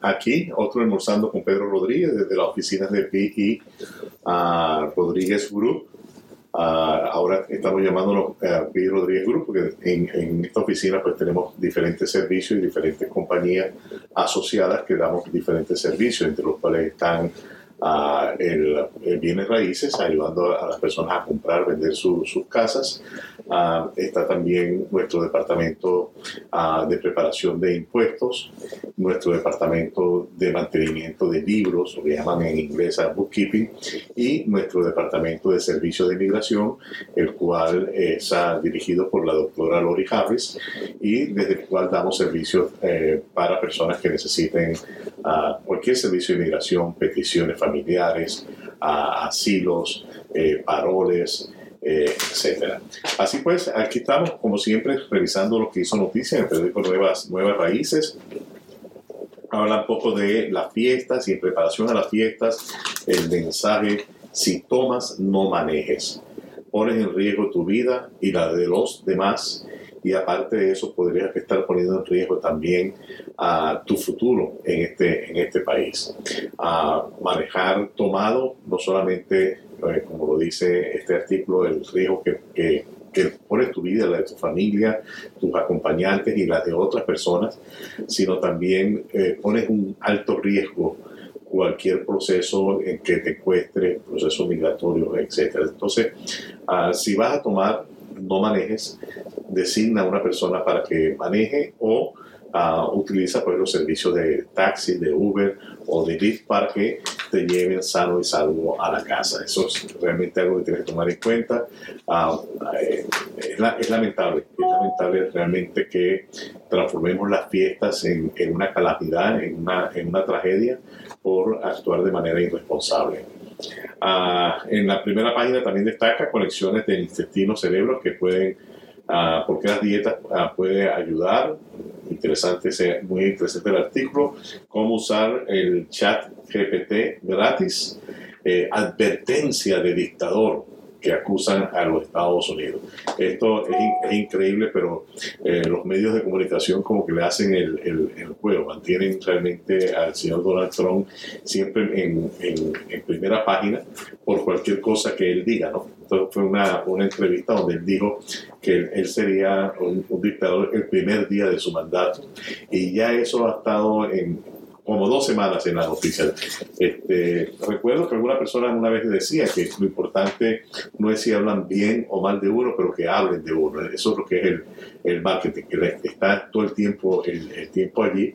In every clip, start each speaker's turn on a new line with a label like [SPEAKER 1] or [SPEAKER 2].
[SPEAKER 1] aquí, otro almorzando con Pedro Rodríguez desde las oficinas de PI Rodríguez Group. ahora estamos llamándolo PI Rodríguez Group porque en, en, esta oficina pues tenemos diferentes servicios y diferentes compañías asociadas que damos diferentes servicios, entre los cuales están el, bienes raíces, ayudando a las personas a comprar, vender sus casas. está también nuestro departamento de preparación de impuestos, nuestro departamento de mantenimiento de libros, lo que llaman en inglés bookkeeping, y nuestro departamento de servicios de inmigración, el cual es dirigido por la doctora Lori Harris y desde el cual damos servicios eh, para personas que necesiten cualquier servicio de inmigración, peticiones familiares a asilos, eh, paroles, eh, etcétera. Así pues, aquí estamos, como siempre, revisando lo que hizo noticia en el periódico Nuevas, Nuevas Raíces. Habla un poco de las fiestas y en preparación a las fiestas, el mensaje, si tomas, no manejes. Pones en riesgo tu vida y la de los demás y aparte de eso podrías estar poniendo en riesgo también a tu futuro en este, en este país. A manejar tomado, no solamente, eh, como lo dice este artículo, el riesgo que, que, que pones tu vida, la de tu familia, tus acompañantes y la de otras personas, sino también eh, pones un alto riesgo cualquier proceso en que te cueste, proceso migratorio, etc. Entonces, ah, si vas a tomar no manejes, designa a una persona para que maneje o uh, utiliza pues, los servicios de taxi, de Uber o de Lyft para que te lleven sano y salvo a la casa. Eso es realmente algo que tienes que tomar en cuenta. Uh, es, lamentable, es lamentable realmente que transformemos las fiestas en, en una calamidad, en una, en una tragedia por actuar de manera irresponsable. Ah, en la primera página también destaca conexiones del intestino-cerebro que pueden, uh, porque las dietas uh, puede ayudar. Interesante, muy interesante el artículo. Cómo usar el chat GPT gratis. Eh, advertencia de dictador que acusan a los Estados Unidos. Esto es, increíble, pero eh, los medios de comunicación como que le hacen el, el, juego, mantienen realmente al señor Donald Trump siempre en, en, primera página por cualquier cosa que él diga, ¿no? Entonces fue una, una entrevista donde él dijo que él, sería un, un dictador el primer día de su mandato. Y ya eso ha estado en como dos semanas en la noticia. Este, recuerdo que alguna persona una vez decía que lo importante no es si hablan bien o mal de uno, pero que hablen de uno. Eso es lo que es el, el marketing, que está todo el tiempo, el, tiempo allí.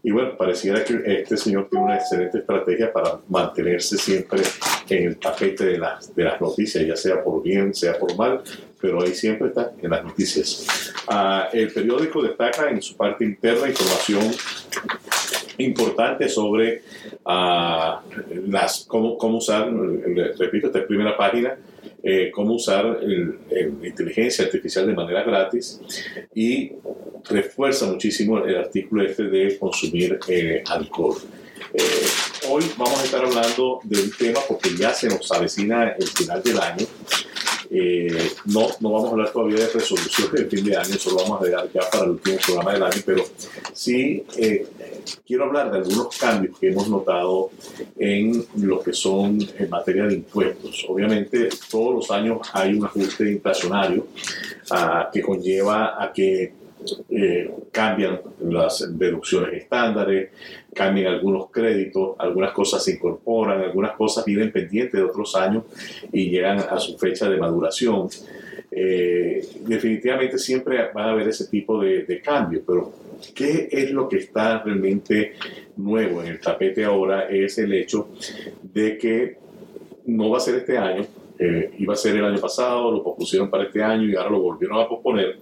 [SPEAKER 1] Y bueno, pareciera que este señor tiene una excelente estrategia para mantenerse siempre en el tapete de las, de las noticias, ya sea por bien, sea por mal, pero ahí siempre está en las noticias. Ah, el periódico destaca en su parte interna información importante sobre uh, las, cómo, cómo, usar, repito, esta primera página, eh, cómo usar la inteligencia artificial de manera gratis y refuerza muchísimo el artículo este de consumir eh, alcohol. Eh, hoy vamos a estar hablando de un tema porque ya se nos avecina el final del año eh, no, no vamos a hablar todavía de resolución de fin de año, solo vamos a dejar ya para el último programa del año, pero sí eh, quiero hablar de algunos cambios que hemos notado en lo que son en materia de impuestos. Obviamente, todos los años hay un ajuste inflacionario ah, que conlleva a que eh, cambian las deducciones estándares, cambian algunos créditos, algunas cosas se incorporan, algunas cosas vienen pendientes de otros años y llegan a su fecha de maduración. Eh, definitivamente siempre va a haber ese tipo de, de cambio, pero ¿qué es lo que está realmente nuevo en el tapete ahora? Es el hecho de que no va a ser este año, eh, iba a ser el año pasado, lo pospusieron para este año y ahora lo volvieron a posponer.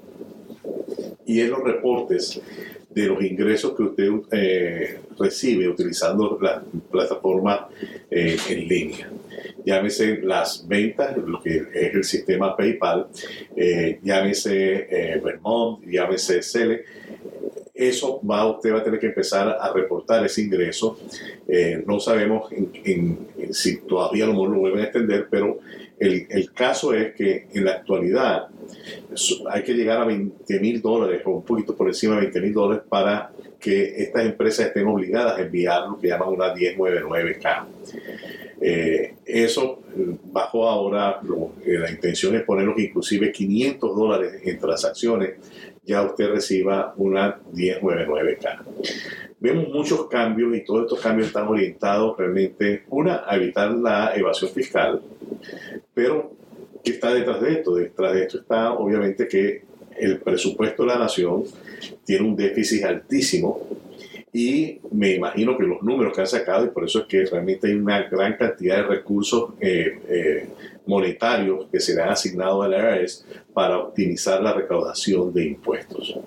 [SPEAKER 1] Y en los reportes de los ingresos que usted eh, recibe utilizando la plataforma eh, en línea. Llámese las ventas, lo que es el sistema PayPal, eh, llámese Vermont, llámese Cele. Eso va, usted va a tener que empezar a reportar ese ingreso Eh, no sabemos si todavía lo, lo vuelven a extender, pero el, el, caso es que en la actualidad hay que llegar a 20 mil dólares o un poquito por encima de 20 mil dólares para que estas empresas estén obligadas a enviar lo que llaman una 1099K. Eh, eso bajo ahora, eh, la intención es ponerlos inclusive 500 dólares en transacciones, ya usted reciba una 1099K. Vemos muchos cambios y todos estos cambios están orientados realmente, una, a evitar la evasión fiscal, pero ¿qué está detrás de esto? Detrás de esto está obviamente que el presupuesto de la nación tiene un déficit altísimo y me imagino que los números que han sacado, y por eso es que realmente hay una gran cantidad de recursos eh, eh, monetarios que se le han asignado al IRS para optimizar la recaudación de impuestos.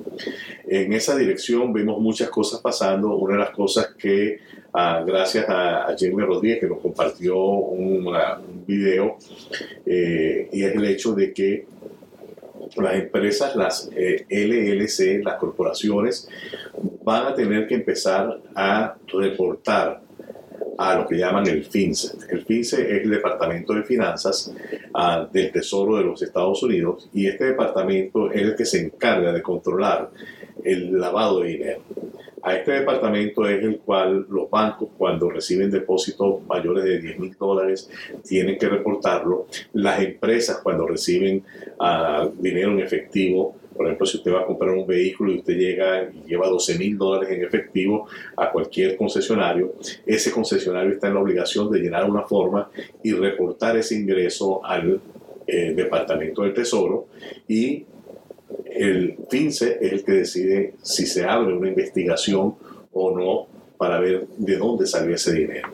[SPEAKER 1] En esa dirección vemos muchas cosas pasando. Una de las cosas que, ah, gracias a, Jamie Rodríguez, que nos compartió un, video, eh, y es el hecho de que las empresas, las LLC, las corporaciones, van a tener que empezar a reportar a lo que llaman el FINSE. El FINSE es el Departamento de Finanzas uh, del Tesoro de los Estados Unidos y este departamento es el que se encarga de controlar el lavado de dinero. A este departamento es el cual los bancos cuando reciben depósitos mayores de 10 mil dólares tienen que reportarlo. Las empresas cuando reciben uh, dinero en efectivo por ejemplo, si usted va a comprar un vehículo y usted llega y lleva 12 mil dólares en efectivo a cualquier concesionario, ese concesionario está en la obligación de llenar una forma y reportar ese ingreso al eh, Departamento del Tesoro y el FINCE es el que decide si se abre una investigación o no para ver de dónde salió ese dinero.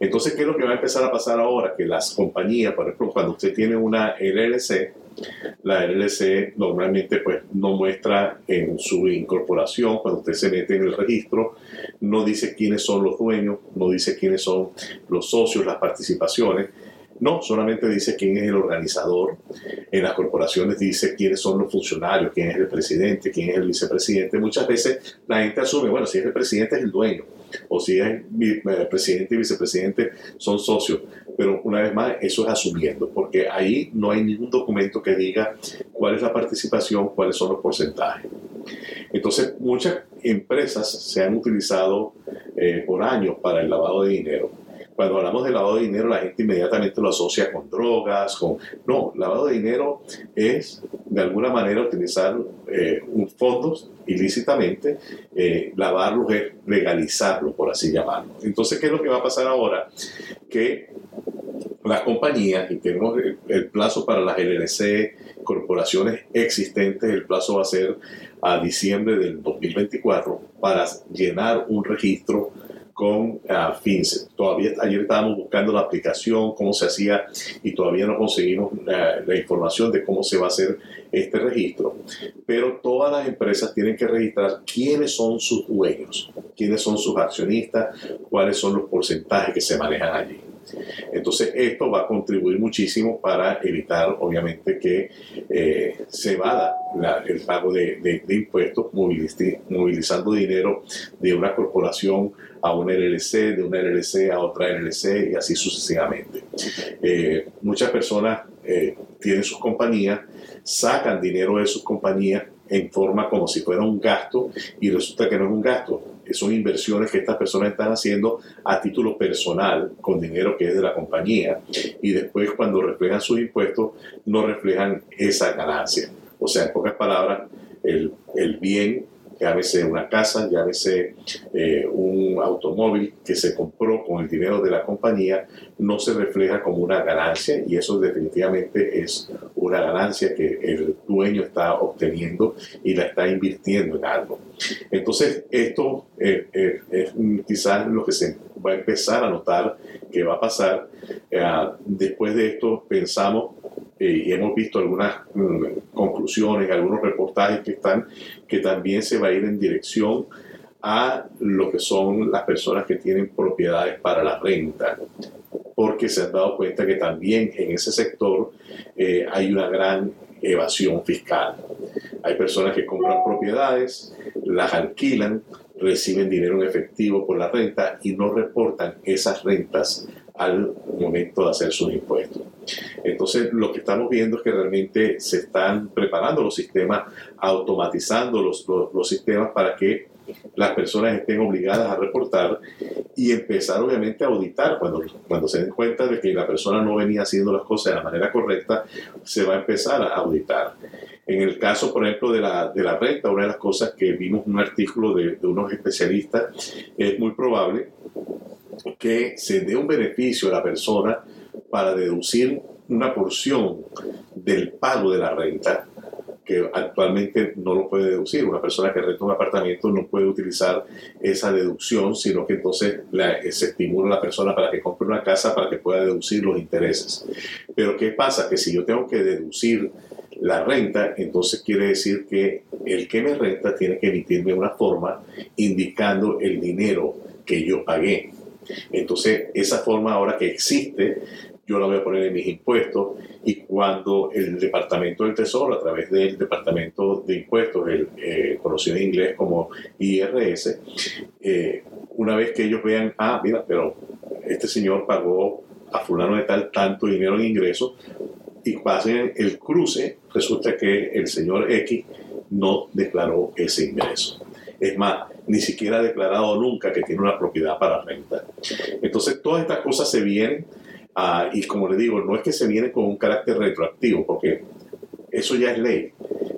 [SPEAKER 1] Entonces, ¿qué es lo que va a empezar a pasar ahora? Que las compañías, por ejemplo, cuando usted tiene una LLC, la LLC normalmente pues no muestra en su incorporación, cuando usted se mete en el registro, no dice quiénes son los dueños, no dice quiénes son los socios, las participaciones, no, solamente dice quién es el organizador. En las corporaciones dice quiénes son los funcionarios, quién es el presidente, quién es el vicepresidente. Muchas veces la gente asume, bueno, si es el presidente es el dueño, o si es el presidente y vicepresidente son socios. Pero una vez más, eso es asumiendo, porque ahí no hay ningún documento que diga cuál es la participación, cuáles son los porcentajes. Entonces, muchas empresas se han utilizado eh, por años para el lavado de dinero cuando hablamos de lavado de dinero, la gente inmediatamente lo asocia con drogas, con... No, lavado de dinero es de alguna manera utilizar eh, fondos ilícitamente, eh, lavarlos es legalizarlo, por así llamarlo. Entonces, ¿qué es lo que va a pasar ahora? Que las compañías, y tenemos el, el plazo para las LLC, corporaciones existentes, el plazo va a ser a diciembre del 2024 para llenar un registro con uh, FinCEN. Todavía ayer estábamos buscando la aplicación, cómo se hacía y todavía no conseguimos uh, la información de cómo se va a hacer este registro. Pero todas las empresas tienen que registrar quiénes son sus dueños, quiénes son sus accionistas, cuáles son los porcentajes que se manejan allí. Entonces esto va a contribuir muchísimo para evitar obviamente que eh, se vada el pago de, de, impuestos movilizando dinero de una corporación a una LLC, de una LLC a otra LLC y así sucesivamente. Eh, muchas personas eh, tienen sus compañías, sacan dinero de sus compañías en forma como si fuera un gasto y resulta que no es un gasto, son inversiones que estas personas están haciendo a título personal con dinero que es de la compañía y después cuando reflejan sus impuestos no reflejan esa ganancia. O sea, en pocas palabras, el, el bien llámese una casa, llámese eh, un automóvil que se compró con el dinero de la compañía, no se refleja como una ganancia y eso definitivamente es una ganancia que el dueño está obteniendo y la está invirtiendo en algo. Entonces, esto eh, eh, es quizás lo que se va a empezar a notar que va a pasar. después de esto, pensamos y hemos visto algunas mm, conclusiones, algunos reportajes que están, que también se va a ir en dirección a lo que son las personas que tienen propiedades para la renta, porque se han dado cuenta que también en ese sector eh, hay una gran evasión fiscal. Hay personas que compran propiedades, las alquilan, reciben dinero en efectivo por la renta y no reportan esas rentas al momento de hacer sus impuestos. Entonces, lo que estamos viendo es que realmente se están preparando los sistemas, automatizando los, los, sistemas para que las personas estén obligadas a reportar y empezar obviamente a auditar. Cuando, cuando se den cuenta de que la persona no venía haciendo las cosas de la manera correcta, se va a empezar a auditar. En el caso, por ejemplo, de la, de la renta, una de las cosas que vimos en un artículo de, de unos especialistas, es muy probable que se dé un beneficio a la persona para deducir una porción del pago de la renta que actualmente no lo puede deducir. Una persona que renta un apartamento no puede utilizar esa deducción, sino que entonces se estimula a la persona para que compre una casa para que pueda deducir los intereses. Pero ¿qué pasa? Que si yo tengo que deducir la renta, entonces quiere decir que el que me renta tiene que emitirme una forma indicando el dinero que yo pagué. Entonces, esa forma ahora que existe, yo la voy a poner en mis impuestos y cuando el Departamento del Tesoro, a través del Departamento de Impuestos, el, eh, conocido en inglés como IRS, eh, una vez que ellos vean, ah, mira, pero este señor pagó a fulano de tal tanto dinero en ingresos y pasen el cruce, resulta que el señor X no declaró ese ingreso. Es más, ni siquiera ha declarado nunca que tiene una propiedad para renta. Entonces, todas estas cosas se vienen, ah, y como le digo, no es que se vienen con un carácter retroactivo, porque eso ya es ley.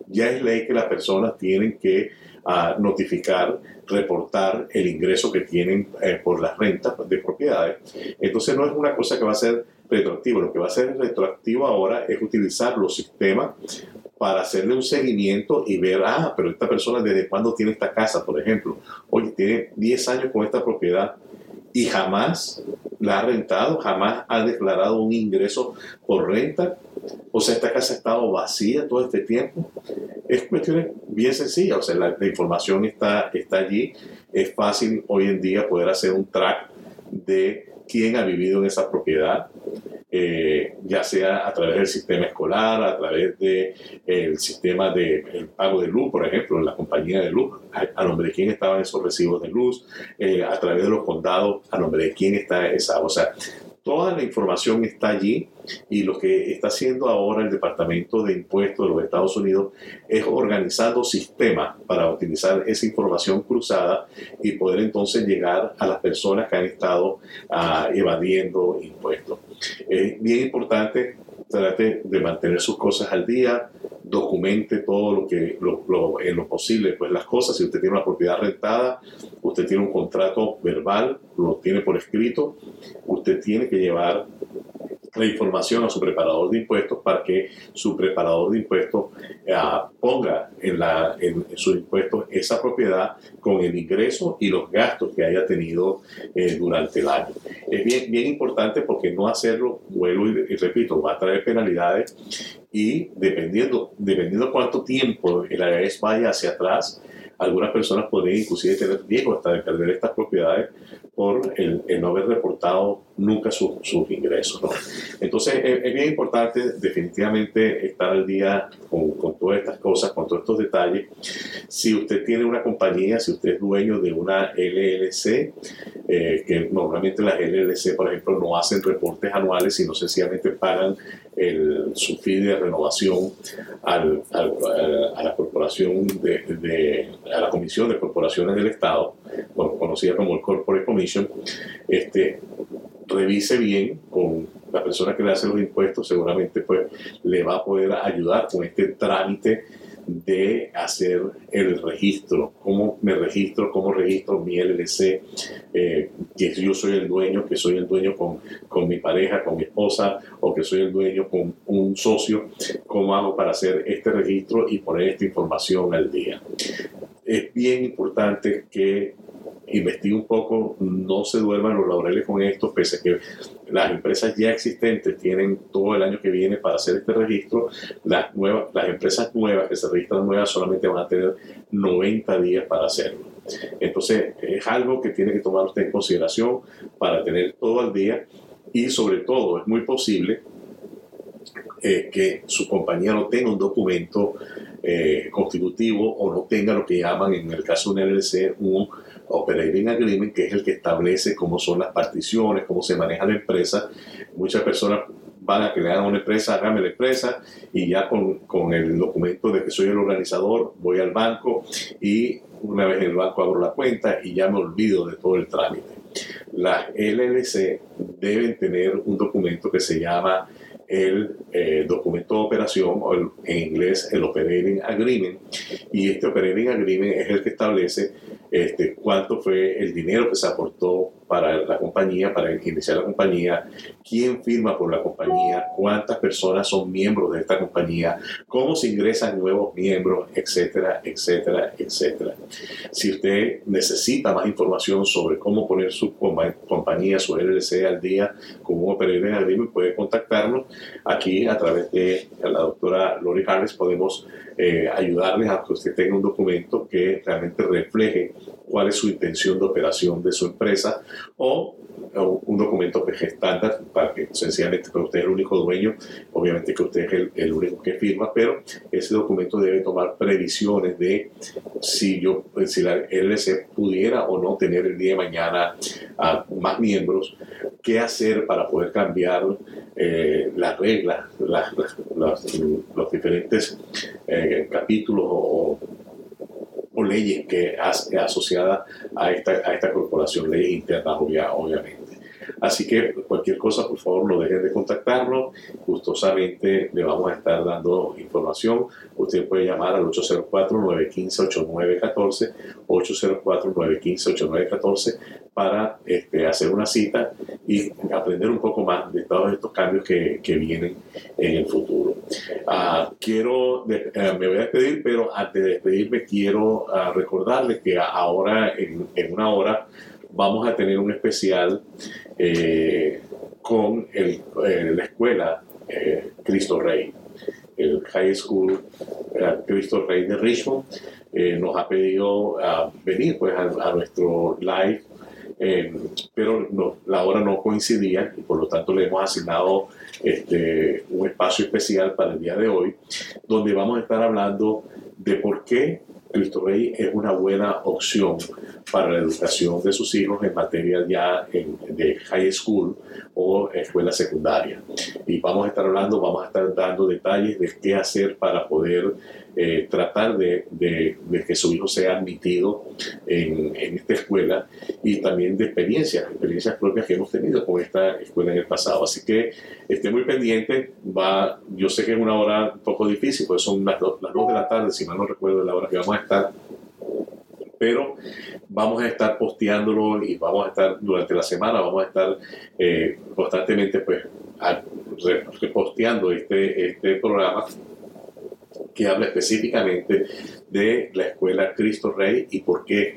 [SPEAKER 1] Ya es ley que las personas tienen que ah, notificar, reportar el ingreso que tienen eh, por las rentas de propiedades. Entonces, no es una cosa que va a ser retroactivo. Lo que va a ser retroactivo ahora es utilizar los sistemas para hacerle un seguimiento y ver, ah, pero esta persona desde cuándo tiene esta casa, por ejemplo. Oye, tiene 10 años con esta propiedad y jamás la ha rentado, jamás ha declarado un ingreso por renta. O sea, esta casa ha estado vacía todo este tiempo. Es cuestión bien sencilla, o sea, la, la información está, está allí. Es fácil hoy en día poder hacer un track de quién ha vivido en esa propiedad, eh, ya sea a través del sistema escolar, a través del de, sistema de pago de luz, por ejemplo, en la compañía de luz, a, nombre de quién estaban esos recibos de luz, eh, a través de los condados, a nombre de quién está esa. O sea, toda la información está allí y lo que está haciendo ahora el Departamento de Impuestos de los Estados Unidos es organizando sistemas para utilizar esa información cruzada y poder entonces llegar a las personas que han estado ah, evadiendo impuestos. Es bien importante trate de mantener sus cosas al día, documente todo lo que lo, en lo posible, pues las cosas, si usted tiene una propiedad rentada, usted tiene un contrato verbal, lo tiene por escrito, usted tiene que llevar la información a su preparador de impuestos para que su preparador de impuestos eh, ponga en, la, en, sus impuestos esa propiedad con el ingreso y los gastos que haya tenido eh, durante el año. Es bien, bien importante porque no hacerlo, vuelvo y, repito, va a traer penalidades y dependiendo, dependiendo cuánto tiempo el IRS vaya hacia atrás, algunas personas podrían inclusive tener riesgo hasta de perder estas propiedades por el, no haber reportado nunca sus ingresos. Entonces es, bien importante definitivamente estar al día con, todas estas cosas, con todos estos detalles. Si usted tiene una compañía, si usted es dueño de una LLC, eh, que normalmente las LLC, por ejemplo, no hacen reportes anuales, sino sencillamente pagan el, su fee de renovación a la corporación de, a la Comisión de Corporaciones del Estado, conocida como el Corporate Commission, este, revise bien con la persona que le hace los impuestos, seguramente pues le va a poder ayudar con este trámite de hacer el registro, cómo me registro, cómo registro mi LLC, eh, que yo soy el dueño, que soy el dueño con, con, mi pareja, con mi esposa, o que soy el dueño con un socio, cómo hago para hacer este registro y poner esta información al día. Es bien importante que investigue un poco, no se duerman los laureles con esto, pese a que las empresas ya existentes tienen todo el año que viene para hacer este registro, las, nuevas, las empresas nuevas que se registran nuevas solamente van a tener 90 días para hacerlo. Entonces, es algo que tiene que tomar usted en consideración para tener todo al día y sobre todo es muy posible eh, que su compañía no tenga un documento eh, constitutivo o no tenga lo que llaman en el caso de un LLC un Operating Agreement, que es el que establece cómo son las particiones, cómo se maneja la empresa. Muchas personas van a crear una empresa, hágame la empresa y ya con, con, el documento de que soy el organizador voy al banco y una vez en el banco abro la cuenta y ya me olvido de todo el trámite. Las LLC deben tener un documento que se llama el eh, documento de operación, o en inglés el Operating Agreement, y este Operating Agreement es el que establece este, cuánto fue el dinero que se aportó para la compañía, para iniciar la compañía, quién firma por la compañía, cuántas personas son miembros de esta compañía, cómo se ingresan nuevos miembros, etcétera, etcétera, etcétera. Si usted necesita más información sobre cómo poner su compañía, su LLC al día con un operario agreement, puede contactarnos aquí a través de la doctora Lori Harris. Podemos eh, ayudarles a que usted tenga un documento que realmente refleje cuál es su intención de operación de su empresa o, un documento es estándar para que sencillamente usted es el único dueño, obviamente que usted es el, único que firma, pero ese documento debe tomar previsiones de si yo, si la LLC pudiera o no tener el día de mañana a más miembros, qué hacer para poder cambiar eh, las reglas, los diferentes eh, capítulos o o leyes que asociada a esta, a esta corporación, leyes internas obviamente. Así que cualquier cosa, por favor, no dejen de contactarnos. Gustosamente le vamos a estar dando información. Usted puede llamar al 804-915-8914, 804-915-8914 para este, hacer una cita y aprender un poco más de todos estos cambios que, que vienen en el futuro. Uh, quiero, eh, me voy a despedir, pero antes de despedirme quiero uh, recordarles que ahora, en, en, una hora, vamos a tener un especial eh, con el, eh, la escuela eh, Cristo Rey, el High School Cristo Rey de Richmond. nos ha pedido venir pues, a, nuestro live pero no, la hora no coincidía y por lo tanto le hemos asignado este, un espacio especial para el día de hoy, donde vamos a estar hablando de por qué Cristo Rey es una buena opción para la educación de sus hijos en materia ya de high school o escuela secundaria. Y vamos a estar hablando, vamos a estar dando detalles de qué hacer para poder eh, tratar de, de, que su hijo sea admitido en, en, esta escuela y también de experiencias, experiencias propias que hemos tenido con esta escuela en el pasado. Así que esté muy pendiente. Va, yo sé que es una hora un poco difícil, pues son las, las 2 de la tarde, si mal no recuerdo la hora que vamos a estar pero vamos a estar posteándolo y vamos a estar durante la semana, vamos a estar eh, constantemente pues, posteando este, este programa que habla específicamente de la escuela Cristo Rey y por qué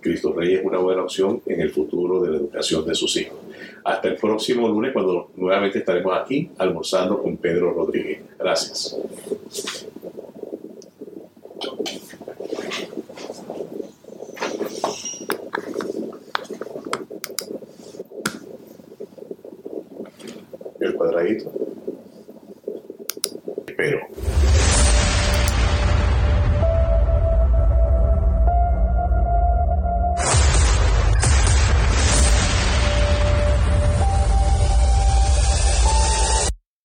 [SPEAKER 1] Cristo Rey es una buena opción en el futuro de la educación de sus hijos. Hasta el próximo lunes cuando nuevamente estaremos aquí almorzando con Pedro Rodríguez. Gracias. El cuadradito.